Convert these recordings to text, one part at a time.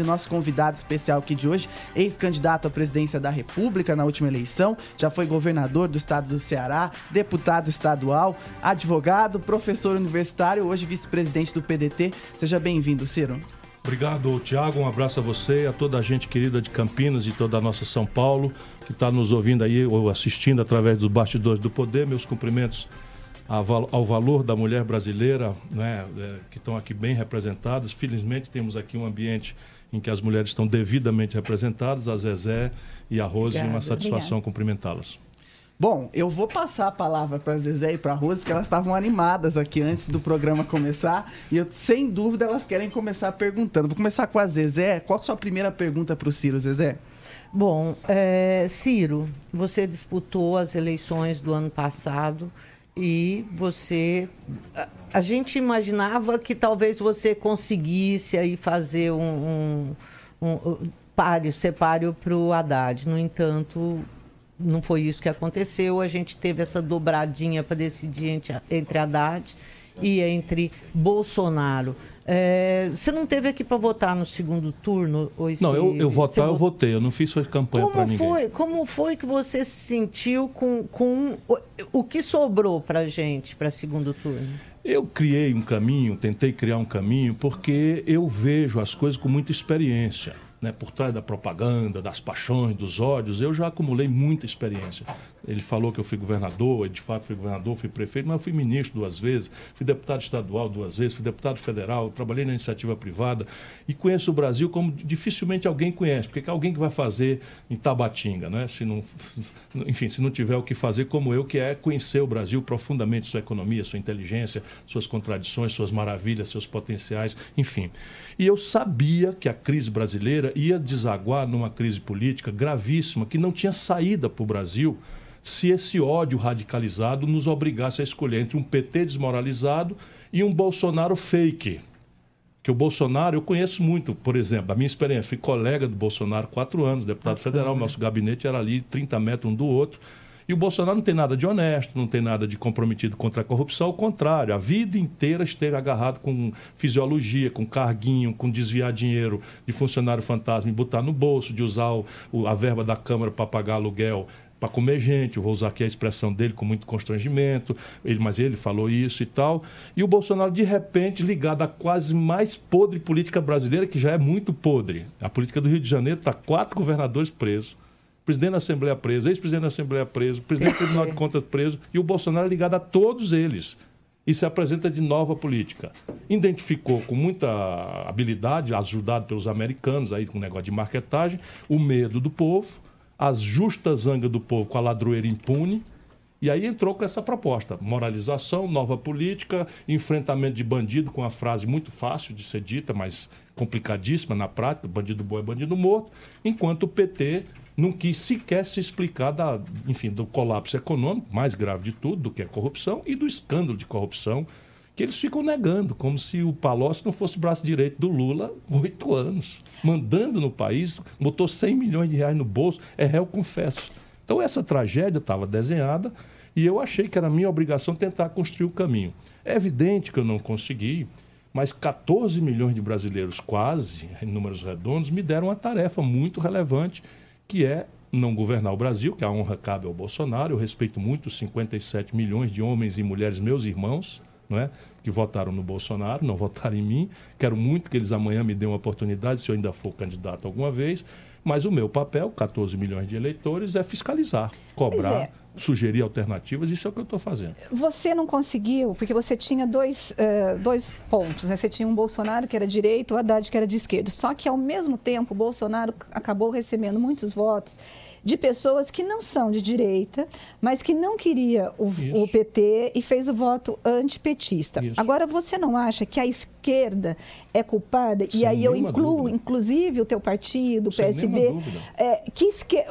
nosso convidado especial aqui de hoje, ex-candidato à presidência da República na última eleição, já foi governador do estado do Ceará, deputado estadual, advogado, professor universitário, hoje vice-presidente do PDT. Seja bem-vindo, Ciro. Obrigado, Tiago. Um abraço a você, a toda a gente querida de Campinas e toda a nossa São Paulo, que está nos ouvindo aí ou assistindo através dos bastidores do poder. Meus cumprimentos ao valor da mulher brasileira, né, é, que estão aqui bem representadas. Felizmente temos aqui um ambiente em que as mulheres estão devidamente representadas, a Zezé e a Rose, Obrigado. uma satisfação cumprimentá-las. Bom, eu vou passar a palavra para a Zezé e para a Rose, porque elas estavam animadas aqui antes do programa começar, e eu, sem dúvida elas querem começar perguntando. Vou começar com a Zezé. Qual a sua primeira pergunta para o Ciro, Zezé? Bom, é, Ciro, você disputou as eleições do ano passado e você a gente imaginava que talvez você conseguisse aí fazer um, um, um páreo, ser páreo para o Haddad. No entanto, não foi isso que aconteceu. A gente teve essa dobradinha para decidir entre, entre Haddad e entre Bolsonaro. É, você não teve aqui para votar no segundo turno? não, eu, eu votar, eu votei. Eu não fiz sua campanha para ninguém. Foi, como foi que você se sentiu com, com o, o que sobrou para gente para segundo turno? Eu criei um caminho, tentei criar um caminho, porque eu vejo as coisas com muita experiência né, por trás da propaganda, das paixões, dos ódios, eu já acumulei muita experiência. Ele falou que eu fui governador, de fato fui governador, fui prefeito, mas eu fui ministro duas vezes, fui deputado estadual duas vezes, fui deputado federal, trabalhei na iniciativa privada e conheço o Brasil como dificilmente alguém conhece, porque é alguém que vai fazer em Tabatinga, né? Se não, enfim, se não tiver o que fazer como eu, que é conhecer o Brasil profundamente, sua economia, sua inteligência, suas contradições, suas maravilhas, seus potenciais, enfim. E eu sabia que a crise brasileira ia desaguar numa crise política gravíssima que não tinha saída para o Brasil se esse ódio radicalizado nos obrigasse a escolher entre um PT desmoralizado e um Bolsonaro fake. Que o Bolsonaro, eu conheço muito, por exemplo, a minha experiência, fui colega do Bolsonaro quatro anos, deputado federal, nosso gabinete era ali 30 metros um do outro. E o Bolsonaro não tem nada de honesto, não tem nada de comprometido contra a corrupção, ao contrário, a vida inteira esteve agarrado com fisiologia, com carguinho, com desviar dinheiro de funcionário fantasma e botar no bolso, de usar o, a verba da Câmara para pagar aluguel para comer gente, eu vou usar aqui a expressão dele com muito constrangimento, ele, mas ele falou isso e tal. E o Bolsonaro, de repente, ligado à quase mais podre política brasileira, que já é muito podre. A política do Rio de Janeiro está quatro governadores presos presidente da Assembleia preso, ex-presidente da Assembleia preso, presidente do Tribunal de Contas preso, e o Bolsonaro é ligado a todos eles. E se apresenta de nova política. Identificou com muita habilidade, ajudado pelos americanos aí com o negócio de marketagem, o medo do povo, as justas zangas do povo com a ladroeira impune, e aí entrou com essa proposta: moralização, nova política, enfrentamento de bandido, com uma frase muito fácil de ser dita, mas complicadíssima na prática: bandido bom é bandido morto, enquanto o PT não quis sequer se explicar da, enfim, do colapso econômico, mais grave de tudo, do que a corrupção, e do escândalo de corrupção, que eles ficam negando, como se o Palocci não fosse braço direito do Lula oito anos, mandando no país, botou 100 milhões de reais no bolso, é réu confesso. Então essa tragédia estava desenhada e eu achei que era minha obrigação tentar construir o caminho. É evidente que eu não consegui, mas 14 milhões de brasileiros, quase, em números redondos, me deram uma tarefa muito relevante que é não governar o Brasil, que a honra cabe ao Bolsonaro. Eu respeito muito os 57 milhões de homens e mulheres, meus irmãos, não é? que votaram no Bolsonaro, não votaram em mim. Quero muito que eles amanhã me dêem uma oportunidade, se eu ainda for candidato alguma vez. Mas o meu papel, 14 milhões de eleitores, é fiscalizar, cobrar, é. Sugerir alternativas. Isso é o que eu estou fazendo. Você não conseguiu, porque você tinha dois, uh, dois pontos. Né? Você tinha um Bolsonaro que era direito, o Haddad que era de esquerda. Só que, ao mesmo tempo, o Bolsonaro acabou recebendo muitos votos de pessoas que não são de direita, mas que não queria o, o PT e fez o voto antipetista. Isso. Agora, você não acha que a esquerda é culpada? Sem e aí eu incluo, dúvida. inclusive, o teu partido, o PSB, é, que esque...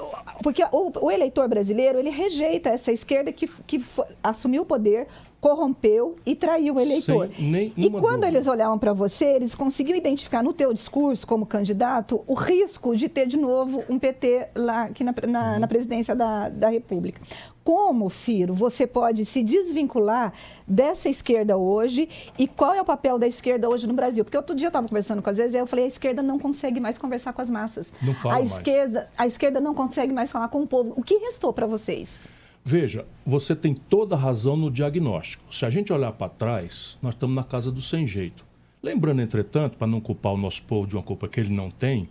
porque o, o, eleitor brasileiro ele rejeita essa esquerda que, que assumiu o poder corrompeu e traiu o eleitor. e quando dúvida. eles olhavam para você, eles conseguiam identificar no teu discurso como candidato o risco de ter de novo um PT lá aqui na, na, na presidência da, da República. Como, Ciro, você pode se desvincular dessa esquerda hoje e qual é o papel da esquerda hoje no Brasil? Porque outro dia eu estava conversando com as vezes, eu falei, a esquerda não consegue mais conversar com as massas. Não fala a mais. esquerda, a esquerda não consegue mais falar com o povo. O que restou para vocês? Veja, você tem toda a razão no diagnóstico. Se a gente olhar para trás, nós estamos na casa do sem jeito. Lembrando, entretanto, para não culpar o nosso povo de uma culpa que ele não tem,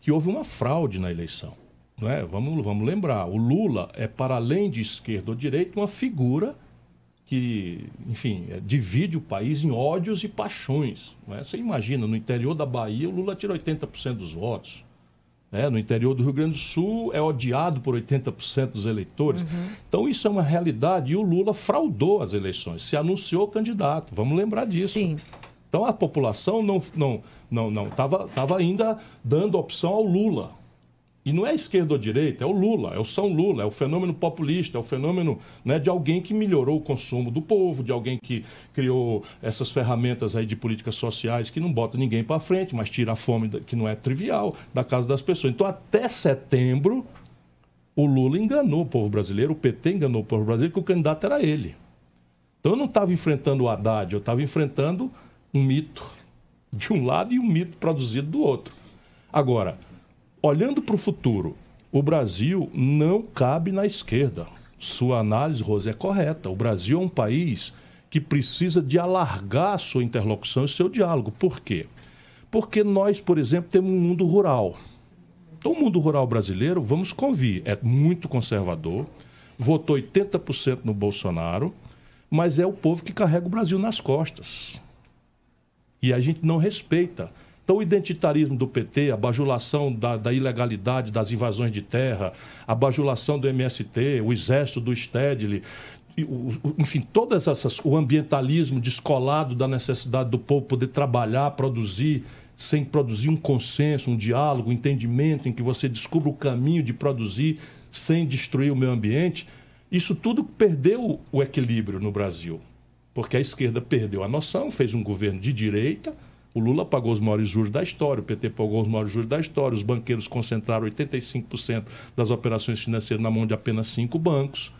que houve uma fraude na eleição. Não é? vamos, vamos lembrar, o Lula é, para além de esquerda ou direita, uma figura que, enfim, é, divide o país em ódios e paixões. Não é? Você imagina, no interior da Bahia, o Lula tira 80% dos votos. É, no interior do Rio Grande do Sul é odiado por 80% dos eleitores. Uhum. Então isso é uma realidade e o Lula fraudou as eleições, se anunciou candidato. Vamos lembrar disso. Sim. Então a população não não não não estava tava ainda dando opção ao Lula. E não é esquerda ou direita, é o Lula, é o São Lula, é o fenômeno populista, é o fenômeno né, de alguém que melhorou o consumo do povo, de alguém que criou essas ferramentas aí de políticas sociais que não bota ninguém para frente, mas tira a fome, que não é trivial, da casa das pessoas. Então, até setembro, o Lula enganou o povo brasileiro, o PT enganou o povo brasileiro, que o candidato era ele. Então, eu não estava enfrentando o Haddad, eu estava enfrentando um mito de um lado e um mito produzido do outro. Agora olhando para o futuro, o Brasil não cabe na esquerda. Sua análise, Rose, é correta. O Brasil é um país que precisa de alargar sua interlocução e seu diálogo. Por quê? Porque nós, por exemplo, temos um mundo rural. Então, o mundo rural brasileiro, vamos convir, é muito conservador, votou 80% no Bolsonaro, mas é o povo que carrega o Brasil nas costas. E a gente não respeita. Então, o identitarismo do PT, a bajulação da, da, ilegalidade das invasões de terra, a bajulação do MST, o exército do Stedley, enfim, todas essas, o ambientalismo descolado da necessidade do povo poder trabalhar, produzir, sem produzir um consenso, um diálogo, um entendimento em que você descubra o caminho de produzir sem destruir o meio ambiente, isso tudo perdeu o equilíbrio no Brasil. Porque a esquerda perdeu a noção, fez um governo de direita, o Lula pagou os maiores juros da história, o PT pagou os maiores juros da história, os banqueiros concentraram 85% das operações financeiras na mão de apenas cinco bancos.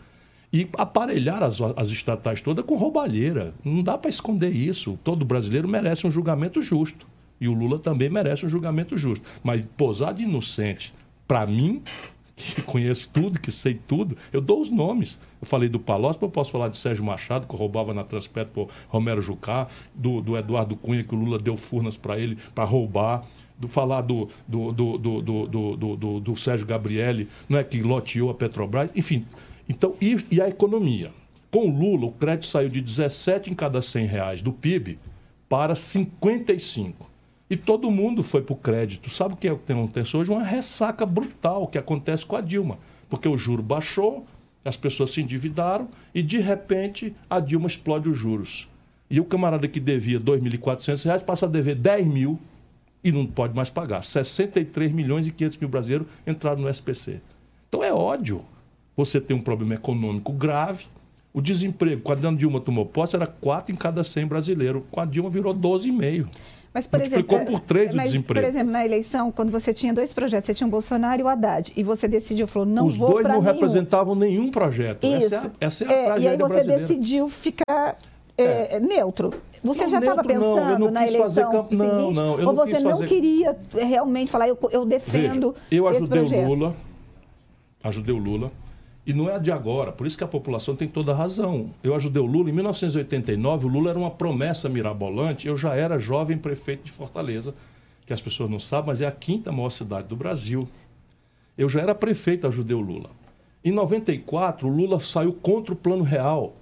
E aparelhar as, as estatais todas com roubalheira. Não dá para esconder isso. Todo brasileiro merece um julgamento justo. E o Lula também merece um julgamento justo. Mas posar de inocente, para mim, que conheço tudo, que sei tudo, eu dou os nomes. Eu falei do Palocci, eu posso falar de Sérgio Machado, que roubava na Transpetro por Romero Jucá, do, do Eduardo Cunha, que o Lula deu furnas para ele para roubar, do falar do, do, do, do, do, do, do, do Sérgio Gabrielli, não é que loteou a Petrobras, enfim. Então, e, e a economia? Com o Lula, o crédito saiu de 17 em cada 100 reais do PIB para 55. E todo mundo foi para o crédito. Sabe o que, é que acontece hoje? Uma ressaca brutal que acontece com a Dilma. Porque o juro baixou, as pessoas se endividaram e, de repente, a Dilma explode os juros. E o camarada que devia R$ 2.400 passa a dever 10 mil e não pode mais pagar. 63 milhões e 500 mil brasileiros entraram no SPC. Então é ódio. Você tem um problema econômico grave. O desemprego, quando a Dilma tomou posse, era 4 em cada 100 brasileiros. Com a Dilma virou 12,5. Mas, por Multiplicou exemplo, por três o mas, desemprego. Por exemplo, na eleição, quando você tinha dois projetos, você tinha o Bolsonaro e o Haddad, e você decidiu, falou, não Os vou dois não nenhum. representavam nenhum projeto. Isso. Essa é a, essa é a É, tragédia e aí você brasileira. decidiu ficar é, neutro. Você Não, já estava pensando não na eleição camp- não, seguinte? não, eu ou não você não fazer- queria realmente falar, eu, eu defendo Veja, eu ajudei o? Lula, ajudei o Lula, e não é de agora, por isso que a população tem toda a razão. Eu ajudei o Lula, em 1989, o Lula era uma promessa mirabolante, eu já era jovem prefeito de Fortaleza, que as pessoas não sabem, mas é a quinta maior cidade do Brasil. Eu já era prefeito, ajudei o Lula. Em 94, o Lula saiu contra o Plano Real.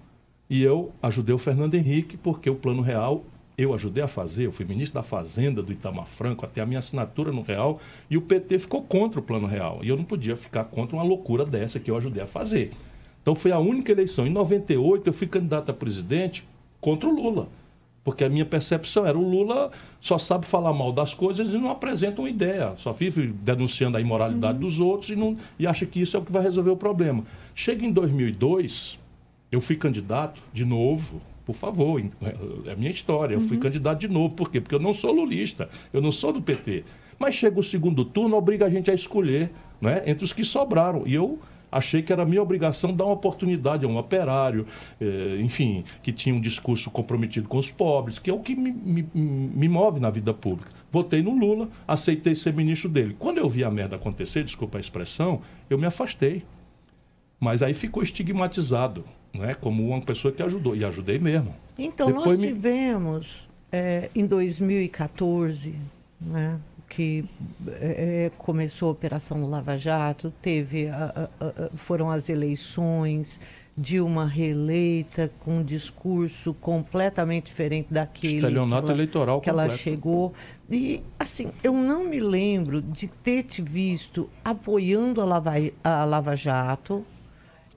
E eu ajudei o Fernando Henrique, porque o Plano Real eu ajudei a fazer. Eu fui ministro da Fazenda do Itamar Franco, até a minha assinatura no Real. E o PT ficou contra o Plano Real. E eu não podia ficar contra uma loucura dessa que eu ajudei a fazer. Então foi a única eleição. Em 98, eu fui candidato a presidente contra o Lula. Porque a minha percepção era o Lula só sabe falar mal das coisas e não apresenta uma ideia. Só vive denunciando a imoralidade dos outros e, não, e acha que isso é o que vai resolver o problema. Chega em 2002, eu fui candidato de novo, Por favor, é a minha história. Eu fui uhum. candidato de novo. Por quê? Porque eu não sou lulista, eu não sou do PT. Mas chega o segundo turno, obriga a gente a escolher né, entre os que sobraram. E eu achei que era minha obrigação dar uma oportunidade a um operário, eh, enfim, que tinha um discurso comprometido com os pobres, que é o que me, me, me move na vida pública. Votei no Lula, aceitei ser ministro dele. Quando eu vi a merda acontecer, desculpa a expressão, eu me afastei. Mas aí ficou estigmatizado, né, como uma pessoa que ajudou. E ajudei mesmo. Então, Depois nós me... tivemos, é, em 2014, né, que é, é, começou a Operação Lava Jato, teve a, a, a, foram as eleições, Dilma reeleita com um discurso completamente diferente daquele que ela, eleitoral que ela chegou. E, assim, eu não me lembro de ter te visto apoiando a Lava, a Lava Jato,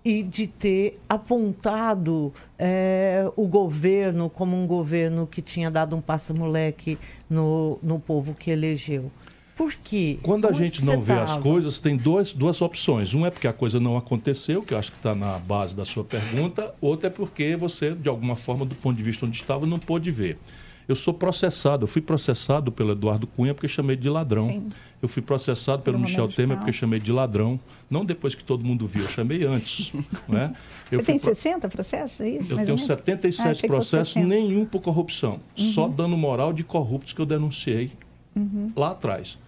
e de ter apontado é, o governo como um governo que tinha dado um passa-moleque no, no povo que elegeu. Por quê? Quando a Onde gente não vê tava? as coisas, tem duas, duas opções. Um é porque a coisa não aconteceu, que eu acho que está na base da sua pergunta. Outra é porque você, de alguma forma, do ponto de vista onde estava, não pôde ver. Eu sou processado, eu fui processado pelo Eduardo Cunha porque chamei de ladrão. Sim. Eu fui processado pelo, pelo Michel Temer porque chamei de ladrão. Não depois que todo mundo viu, eu chamei antes. né? eu Você tem pro... 60 processos, é isso? Eu tenho 77 ah, processos, nenhum por corrupção. Uhum. Só dano moral de corruptos que eu denunciei uhum. lá atrás.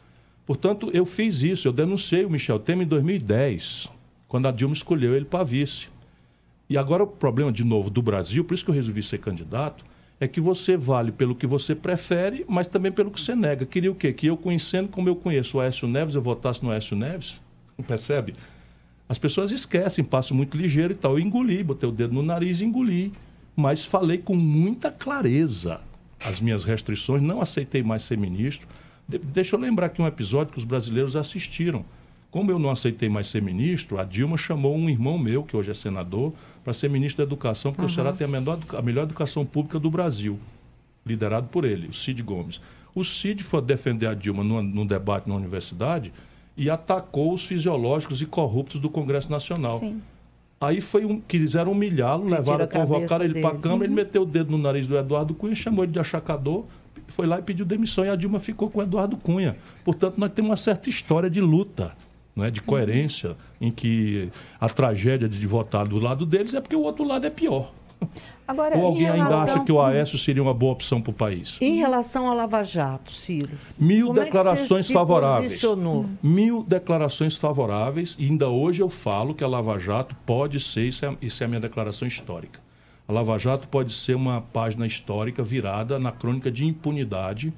Portanto, eu fiz isso, eu denunciei o Michel Temer em 2010, quando a Dilma escolheu ele para vice. E agora o problema, de novo, do Brasil, por isso que eu resolvi ser candidato, é que você vale pelo que você prefere, mas também pelo que você nega. Queria o quê? Que eu conhecendo como eu conheço o Aécio Neves, eu votasse no Aécio Neves? Percebe? As pessoas esquecem, passo muito ligeiro e tal. Eu engoli, botei o dedo no nariz e engoli. Mas falei com muita clareza as minhas restrições, não aceitei mais ser ministro. De deixa eu lembrar aqui um episódio que os brasileiros assistiram. Como eu não aceitei mais ser ministro, a Dilma chamou um irmão meu, que hoje é senador, para ser ministro da Educação, porque uhum. o Ceará tem a, menor, a melhor educação pública do Brasil, liderado por ele, o Cid Gomes. O Cid foi defender a Dilma num, num debate na universidade e atacou os fisiológicos e corruptos do Congresso Nacional. Sim. Aí foi um, quiseram humilhá-lo, levaram, convocaram ele para a Câmara, uhum. ele meteu o dedo no nariz do Eduardo Cunha, chamou ele de achacador, foi lá e pediu demissão e a Dilma ficou com o Eduardo Cunha. Portanto, nós temos uma certa história de luta né, de coerência, em que a tragédia de votar do lado deles é porque o outro lado é pior. Agora, Ou alguém relação... ainda acha que o Aécio seria uma boa opção para o país? Em relação ao Lava Jato, Ciro. Mil declarações é favoráveis. Mil declarações favoráveis. E ainda hoje eu falo que a Lava Jato pode ser, isso é, isso é a minha declaração histórica. A Lava Jato pode ser uma página histórica virada na crônica de impunidade,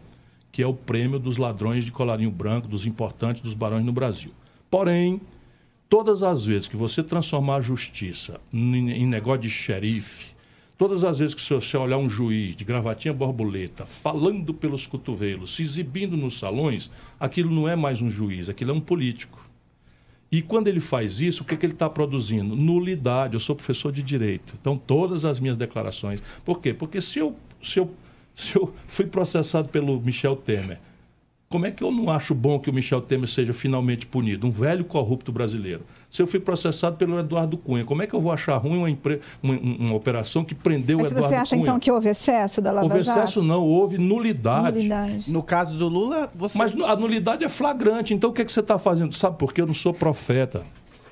que é o prêmio dos ladrões de colarinho branco, dos importantes, dos barões no Brasil. Porém, todas as vezes que você transformar a justiça em, negócio de xerife, todas as vezes que você olhar um juiz de gravatinha borboleta falando pelos cotovelos, se exibindo nos salões, aquilo não é mais um juiz, aquilo é um político. E quando ele faz isso, o que, que ele está produzindo? Nulidade. Eu sou professor de direito. Então, todas as minhas declarações. Por quê? Porque se eu, se eu, se eu fui processado pelo Michel Temer como é que eu não acho bom que o Michel Temer seja finalmente punido? Um velho corrupto brasileiro. Se eu fui processado pelo Eduardo Cunha, como é que eu vou achar ruim uma, impre... uma, uma operação que prendeu Mas o Eduardo Cunha? Você acha Cunha? então que houve excesso da Lava houve Jato? Houve excesso não, houve nulidade. nulidade. No caso do Lula, você... Mas a nulidade é flagrante, então o que, é que você está fazendo? Sabe por quê? Eu não sou profeta.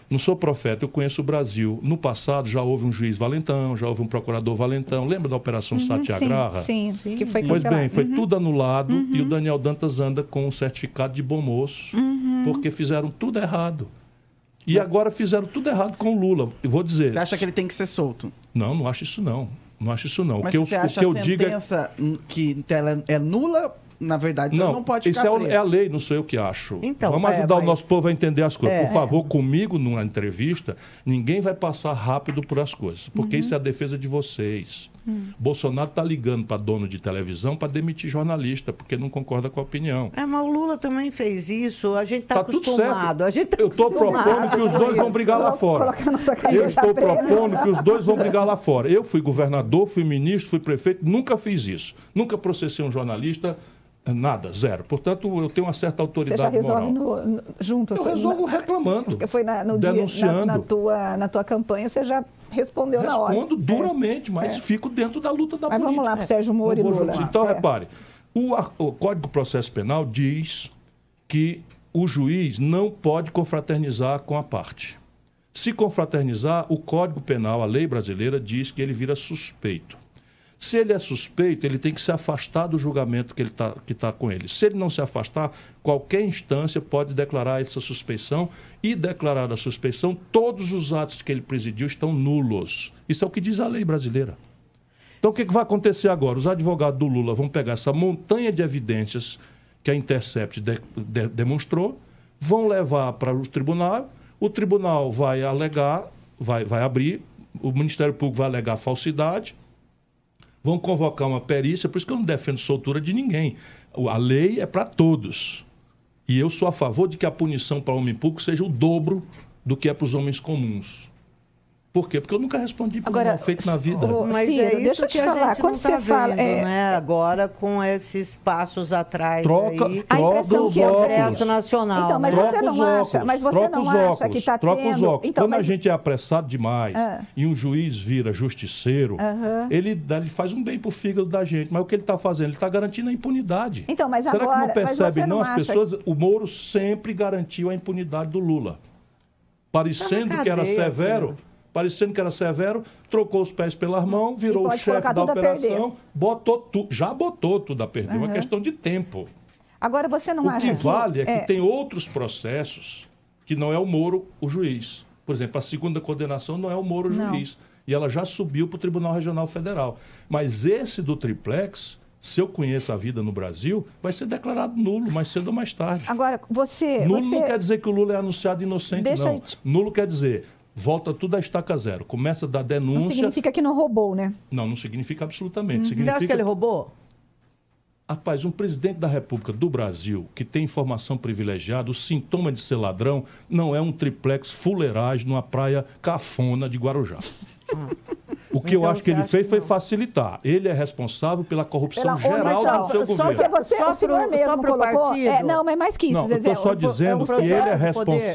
Não sou profeta, eu conheço o Brasil. No passado já houve um juiz valentão, já houve um procurador valentão. Lembra da Operação uhum, Satyagraha? Sim, sim, que foi Pois bem, foi uhum. tudo anulado uhum. e o Daniel Dantas anda com um certificado de bom moço, uhum. porque fizeram tudo errado. E Mas... agora fizeram tudo errado com o Lula. Eu vou dizer. Você acha que ele tem que ser solto? Não, não acho isso não. Não acho isso não. Mas o que você eu, acha o que a eu sentença digo é... que ela é nula na verdade, então não, não pode ficar Isso é, é, a lei, não sou eu que acho. Então, Vamos é, ajudar mas... o nosso povo a entender as coisas. É, Por favor, é. comigo, numa entrevista, ninguém vai passar rápido por as coisas, porque uhum. isso é a defesa de vocês. Uhum. Bolsonaro está ligando para dono de televisão para demitir jornalista, porque não concorda com a opinião. É, mas o Lula também fez isso, a gente está tá acostumado. A gente tá eu estou propondo que os dois vão brigar lá fora. Eu estou propondo que os dois vão brigar lá fora. Eu fui governador, fui ministro, fui prefeito, nunca fiz isso. Nunca processei um jornalista Nada, zero. Portanto, eu tenho uma certa autoridade Você já resolve moral. no, no, junto. Eu resolvo na, reclamando. Porque foi na, no denunciando. Dia, na, na, tua, na tua campanha, você já respondeu Respondo na hora. Respondo duramente, é. mas é. fico dentro da luta da mas política. vamos lá para o Sérgio Moro e Lula. Então, é. repare, o, o Código de Processo Penal diz que o juiz não pode confraternizar com a parte. Se confraternizar, o Código Penal, a lei brasileira, diz que ele vira suspeito. Se ele é suspeito, ele tem que se afastar do julgamento que está tá com ele. Se ele não se afastar, qualquer instância pode declarar essa suspeição e declarar a suspeição, todos os atos que ele presidiu estão nulos. Isso é o que diz a lei brasileira. Então, o que, que vai acontecer agora? Os advogados do Lula vão pegar essa montanha de evidências que a Intercept de, de, demonstrou, vão levar para o tribunal, o tribunal vai alegar, vai, vai abrir, o Ministério Público vai alegar falsidade, vão convocar uma perícia, por isso que eu não defendo soltura de ninguém. A lei é para todos. E eu sou a favor de que a punição para homem público seja o dobro do que é para os homens comuns. Por quê? Porque eu nunca respondi por Agora, mal feito na vida. Mas Ciro, é isso deixa eu te que falar. a gente Quando não você tá fala, vendo, é- né? Agora com esses passos atrás Troca, aí, A troca impressão os que óculos. Nacional. Então, mas né? você Troca não os acha- óculos, mas você troca não os acha óculos, que tá troca os tendo- óculos. Então, Quando a mas- gente é apressado demais Ah. e um juiz vira justiceiro, Aham. ele, dá- ele faz um bem pro fígado da gente. Mas o que ele está fazendo? Ele está garantindo a impunidade. Então, mas Será agora- que não percebe, você não? não As pessoas. O Moro sempre garantiu a impunidade do Lula. Parecendo Tá na que era severo. senhor. Parecendo que era severo, trocou os pés pelas mãos, virou o chefe da operação, botou tudo, já botou tudo a perder. É uma questão de tempo. Agora, você não O acha que que... vale é que tem outros processos que não é o Moro o juiz. Por exemplo, a segunda condenação não é o Moro o juiz. E ela já subiu para o Tribunal Regional Federal. Mas esse do triplex, se eu conheço a vida no Brasil, vai ser declarado nulo mais cedo ou mais tarde. Agora, você... Nulo você... não quer dizer que o Lula é anunciado inocente, Deixa não. eu Nulo quer dizer, volta tudo a estaca zero. Começa a dar Não denúncia. significa que não roubou, né? Não, não significa absolutamente. Hum. Você Significa... acha que ele roubou? Rapaz, um presidente da República do Brasil que tem informação privilegiada, o sintoma de ser ladrão não é um triplex fuleiragem numa praia cafona de Guarujá. O que eu Então acho que você ele fez que foi facilitar. Ele é responsável pela corrupção Pela geral do seu Só governo. Porque você, Só o senhor pro- mesmo só colocou... É, não, mas mais que isso, Não, eu Zezé. estou só o- dizendo um que ele é de poder.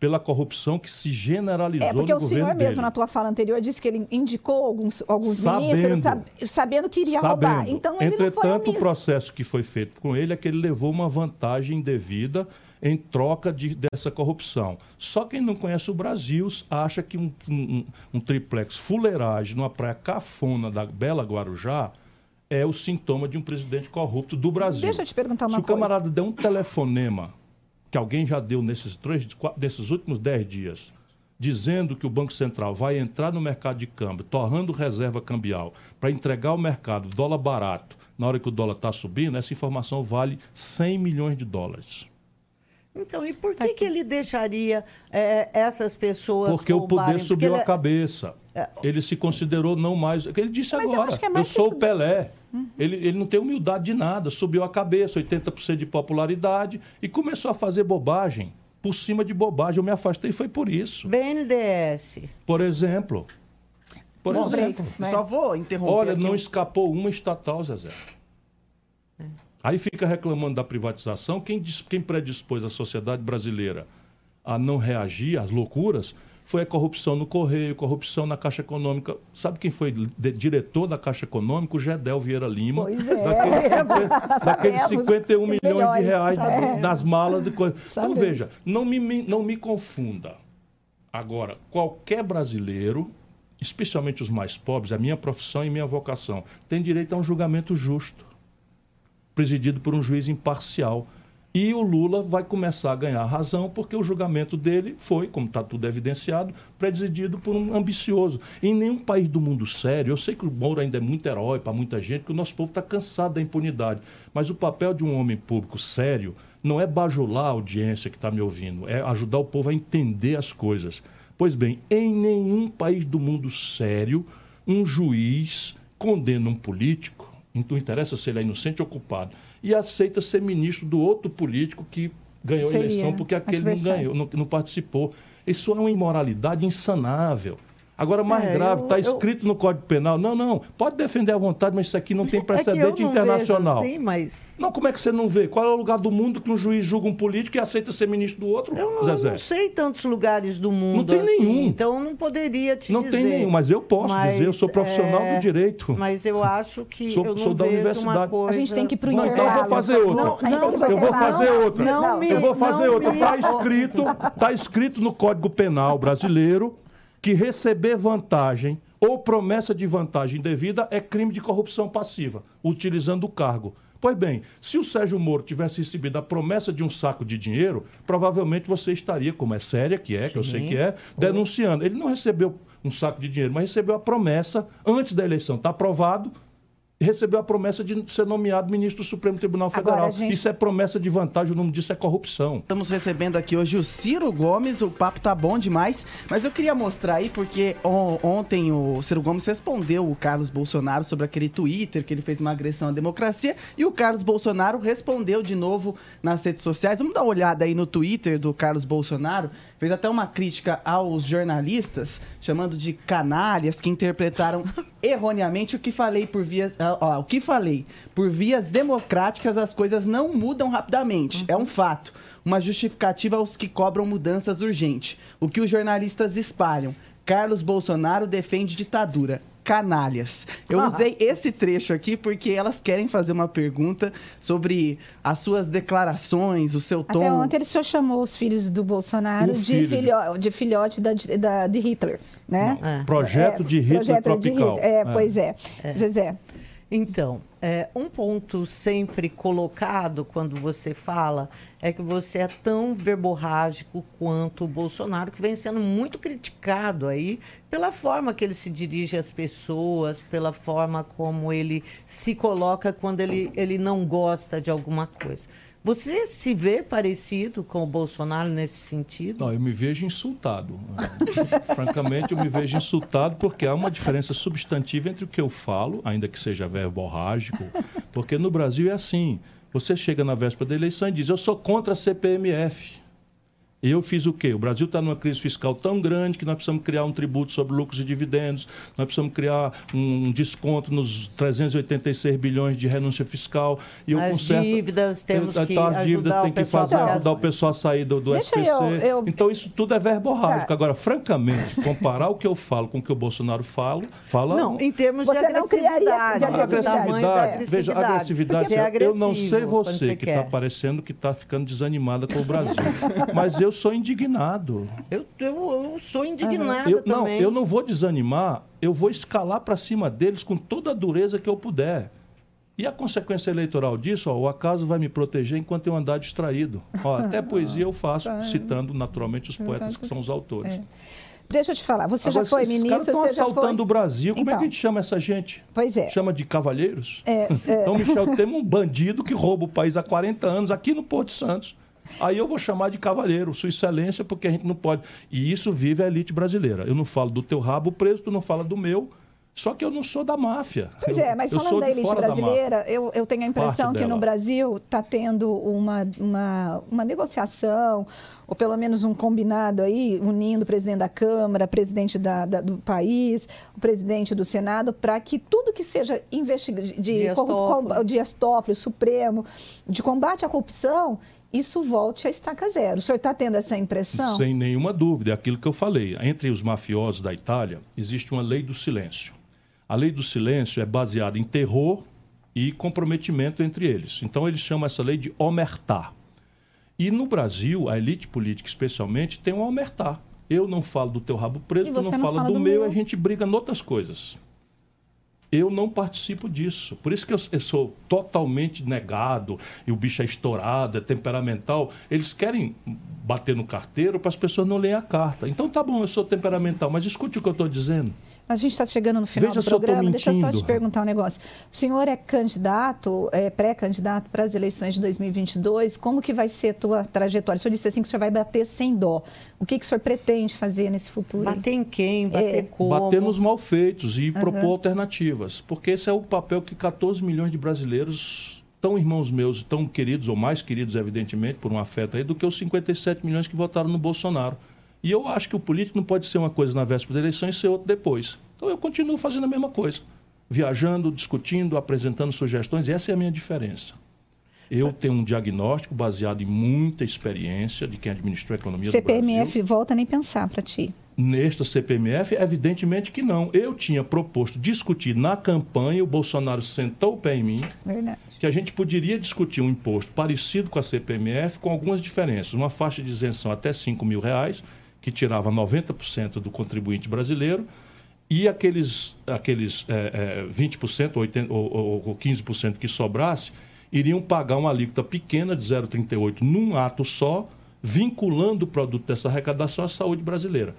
Pela corrupção que se generalizou É, porque no o governo senhor mesmo, dele. na tua fala anterior, disse que ele indicou alguns, alguns Sabendo. ministros, sab- sabendo que iria roubar. Sabendo. Então, ele Entretanto, o processo que foi feito com ele é que ele levou uma vantagem indevida em troca de- dessa corrupção. Só quem não conhece o Brasil acha que um, um- um triplex fuleiragem numa praia cafona da Bela Guarujá é o sintoma de um presidente corrupto do Brasil. Deixa eu te perguntar uma Se o coisa. camarada der um telefonema que alguém já deu nesses, três, quatro, nesses últimos dez dias, dizendo que o Banco Central vai entrar no mercado de câmbio, torrando reserva cambial, para entregar ao mercado dólar barato na hora que o dólar está subindo, essa informação vale 100 milhões de dólares. Então, e por que, que ele deixaria é, essas pessoas Porque o poder subiu ele a é- cabeça. Ele se considerou não mais. Ele disse Mas eu agora: que é eu, sou o Pelé. Ele, ele não tem humildade de nada, subiu a cabeça, 80% de popularidade e começou a fazer bobagem. Por cima de bobagem. Eu me afastei foi por isso. BNDES. Por exemplo. Por Bom, exemplo. Só vou interromper Olha, aqui não escapou uma estatal, Zezé. Aí fica reclamando da privatização. Quem, quem predispôs a sociedade brasileira a não reagir às loucuras foi a corrupção no Correio, corrupção na Caixa Econômica. Sabe quem foi diretor da Caixa Econômica? O Gedel Vieira Lima. Pois é. Daqueles, 50, daqueles Sabemos. 51 milhões de reais sabemos. nas malas de coisa. Então Sabemos. veja, não me, me- não me confunda. Agora, qualquer brasileiro, especialmente os mais pobres, a minha profissão e minha vocação, tem direito a um julgamento justo, presidido por um juiz imparcial. E o Lula vai começar a ganhar razão porque o julgamento dele foi, como está tudo evidenciado, presidido por um ambicioso. Em nenhum país do mundo sério, eu sei que o Moro ainda é muito herói para muita gente, que o nosso povo está cansado da impunidade. Mas o papel de um homem público sério não é bajular a audiência que está me ouvindo, é ajudar o povo a entender as coisas. Pois bem, em nenhum país do mundo sério, um juiz condena um político, não interessa se ele é inocente ou culpado, e aceita ser ministro do outro político que ganhou Seria a eleição porque aquele não ganhou, não, não participou. Isso é uma imoralidade insanável. Agora, mais É, grave, eu- está eu- escrito no Código Penal. Não, não, pode defender à vontade, mas isso aqui não tem É que eu precedente não internacional. Vejo assim, mas Não, como é que você não vê? Qual é o lugar do mundo que um juiz julga um político e aceita ser ministro do outro, eu não, Zezé? não sei tantos lugares do mundo. tem assim, nenhum. Então eu não poderia te Não dizer. tem nenhum, mas eu posso dizer, eu sou profissional é, do direito. Mas eu acho que Sou- eu não sou da vejo uma universidade. coisa... A gente tem que ir pro Não, então eu vou fazer outra. Não, não, eu vou fazer outra. Não eu vou fazer não outra. Está escrito, tá escrito no Código Penal brasileiro que receber vantagem ou promessa de vantagem devida é crime de corrupção passiva, utilizando o cargo. Pois bem, se o Sérgio Moro tivesse recebido a promessa de um saco de dinheiro, provavelmente você estaria, como é séria que é, que eu sei que é, denunciando. Ele não recebeu um saco de dinheiro, mas recebeu a promessa antes da eleição. Está aprovado, recebeu a promessa de ser nomeado ministro do Supremo Tribunal Federal. gente- Isso é promessa de vantagem, o nome disso é corrupção. Estamos recebendo aqui hoje o Ciro Gomes, o papo tá bom demais, mas eu queria mostrar aí porque on- ontem o Ciro Gomes respondeu o Carlos Bolsonaro sobre aquele Twitter que ele fez uma agressão à democracia e o Carlos Bolsonaro respondeu de novo nas redes sociais. Vamos dar uma olhada aí no Twitter do Carlos Bolsonaro, fez até uma crítica aos jornalistas, chamando de canalhas que interpretaram erroneamente o que falei por vias, ó, o que falei por vias democráticas as coisas não mudam rapidamente, é um fato. Uma justificativa aos que cobram mudanças urgentes. O que os jornalistas espalham. Carlos Bolsonaro defende ditadura. Canalhas. Eu Ah. usei esse trecho aqui porque elas querem fazer uma pergunta sobre as suas declarações, o seu tom. Até ontem ele só chamou os filhos do Bolsonaro O de, filho. filho- de filhote da, da- de Hitler, né? Não, É. Projeto de Hitler projeto de tropical. Hitler. É, É. pois é. Zezé, Então, é, um ponto sempre colocado quando você fala é que você é tão verborrágico quanto o Bolsonaro, que vem sendo muito criticado aí pela forma que ele se dirige às pessoas, pela forma como ele se coloca quando ele, ele não gosta de alguma coisa. Você se vê parecido com o Bolsonaro nesse sentido? Não, eu me vejo insultado. Francamente, eu me vejo insultado porque há uma diferença substantiva entre o que eu falo, ainda que seja verborrágico, porque no Brasil é assim. Você chega na véspera da eleição e diz: Eu sou contra a CPMF. E eu fiz o quê? O Brasil está numa crise fiscal tão grande que nós precisamos criar um tributo sobre lucros e dividendos, nós precisamos criar um desconto nos 386 bilhões de renúncia fiscal. E eu As conserto- dívidas, temos Então, que as dívidas tem o que fazer, ajudar o pessoal a sair do, do Deixa SPC. eu- eu- Então isso tudo é verborrágico. Tá. Agora, francamente, comparar o que eu falo com o que o Bolsonaro fala, fala Não, em termos Você de não criaria- agressividade. de agressividade, veja, agressividade, Porque é eu não sei você que está parecendo que está ficando desanimada com o Brasil, mas eu sou indignado. Eu, eu, eu sou indignada Eu, não, também. eu não vou desanimar, eu vou escalar para cima deles com toda a dureza que eu puder. E a consequência eleitoral disso, ó, o acaso vai me proteger enquanto eu andar distraído. Ó, até poesia eu faço, citando naturalmente os poetas que são os autores. deixa eu te falar. Você Agora, já foi esses caras ministro, estão você já assaltando o Brasil. Como é Então. que a gente chama essa gente? Pois é. Chama de cavalheiros? É, Então, Michel, temos um bandido que rouba o país há 40 anos aqui no Porto Santos. Aí eu vou chamar de cavaleiro, sua excelência, porque a gente não pode. E isso vive a elite brasileira. Eu não falo do teu rabo preso, tu não fala do meu. Só que eu não sou da máfia. Pois Eu- é, mas eu falando da de elite fora da brasileira, eu, eu tenho a impressão Parte que no. Brasil está tendo uma, uma, uma negociação, ou pelo menos um combinado aí, unindo o presidente da Câmara, presidente da, da- do país, o presidente do Senado, para que tudo que seja investigado de Toffoli. com- Dias Toffoli, Supremo, de combate à corrupção, isso volte a estaca zero. O senhor está tendo essa impressão? Sem nenhuma dúvida, é aquilo que eu falei. Entre os mafiosos da Itália, existe uma lei do silêncio. A lei do silêncio é baseada em terror e comprometimento entre eles. Então, eles chamam essa lei de omertá. E no Brasil, a elite política especialmente, tem um omertá. Eu não falo do teu rabo preso, tu não, não fala fala do, do meu, meu. a gente briga noutras coisas. Eu não participo disso. Por isso que eu, eu sou totalmente negado, e o bicho é estourado, é temperamental. Eles querem bater no carteiro para as pessoas não lerem a carta. Então tá bom, eu sou temperamental, mas escute o que eu estou dizendo. A gente está chegando no final Veja do se eu programa. Deixa eu só te perguntar um negócio. O senhor é candidato, é pré-candidato para as eleições de 2022. Como que vai ser a tua trajetória? O senhor disse assim que o senhor vai bater sem dó. O que, que o senhor pretende fazer nesse futuro? Bater em quem? Bater É. como? Bater nos malfeitos e propor alternativas. Porque esse é o papel que 14 milhões de brasileiros, tão irmãos meus, tão queridos, ou mais queridos, evidentemente, por um afeto aí, do que os 57 milhões que votaram no Bolsonaro. E eu acho que o político não pode ser uma coisa na véspera da eleição e ser outra depois. Então eu continuo fazendo a mesma coisa. Viajando, discutindo, apresentando sugestões, e essa é a minha diferença. Eu tenho um diagnóstico baseado em muita experiência de quem administrou a economia CPMF do Brasil. volta nem pensar para ti. Nesta CPMF, evidentemente que não. Eu tinha proposto discutir na campanha, o Bolsonaro sentou o pé em mim, Verdade. que a gente poderia discutir um imposto parecido com a CPMF, com algumas diferenças. Uma faixa de isenção até 5 mil reais, que tirava 90% do contribuinte brasileiro, e aqueles, aqueles é, é, 20% 80, ou, ou, ou 15% que sobrasse, iriam pagar uma alíquota pequena de 0,38 num ato só, vinculando o produto dessa arrecadação à saúde brasileira.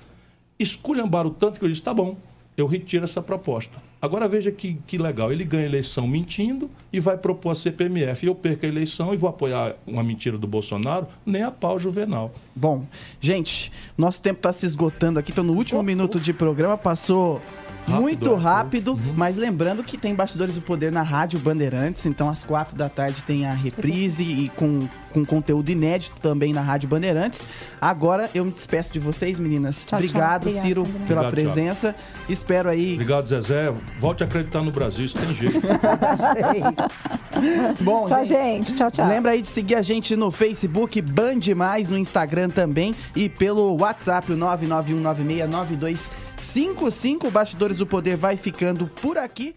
Esculhambaram tanto que eu disse, tá bom, eu retiro essa proposta. Agora veja que, que legal, ele ganha a eleição mentindo e vai propor a CPMF. Eu perco a eleição e vou apoiar uma mentira do Bolsonaro, nem a pau juvenal. Bom, gente, nosso tempo está se esgotando aqui, então no último minuto de programa passou Rápido, muito é. rápido, Uhum. mas lembrando que tem Bastidores do Poder na Rádio Bandeirantes, então às quatro da tarde tem a reprise e com, com conteúdo inédito também na Rádio Bandeirantes. Agora eu me despeço de vocês, meninas. Tchau, tchau. Obrigado, Obrigada, Ciro, Adriana. pela Obrigado, presença. Espero aí. Obrigado, Zezé. Volte a acreditar no Brasil, isso tem jeito. Bom, Tchau, gente. Tchau, tchau. Lembra aí de seguir a gente no Facebook, Band Mais, no Instagram também e pelo WhatsApp, o 991969255. Bastidores do Poder vai ficando por aqui.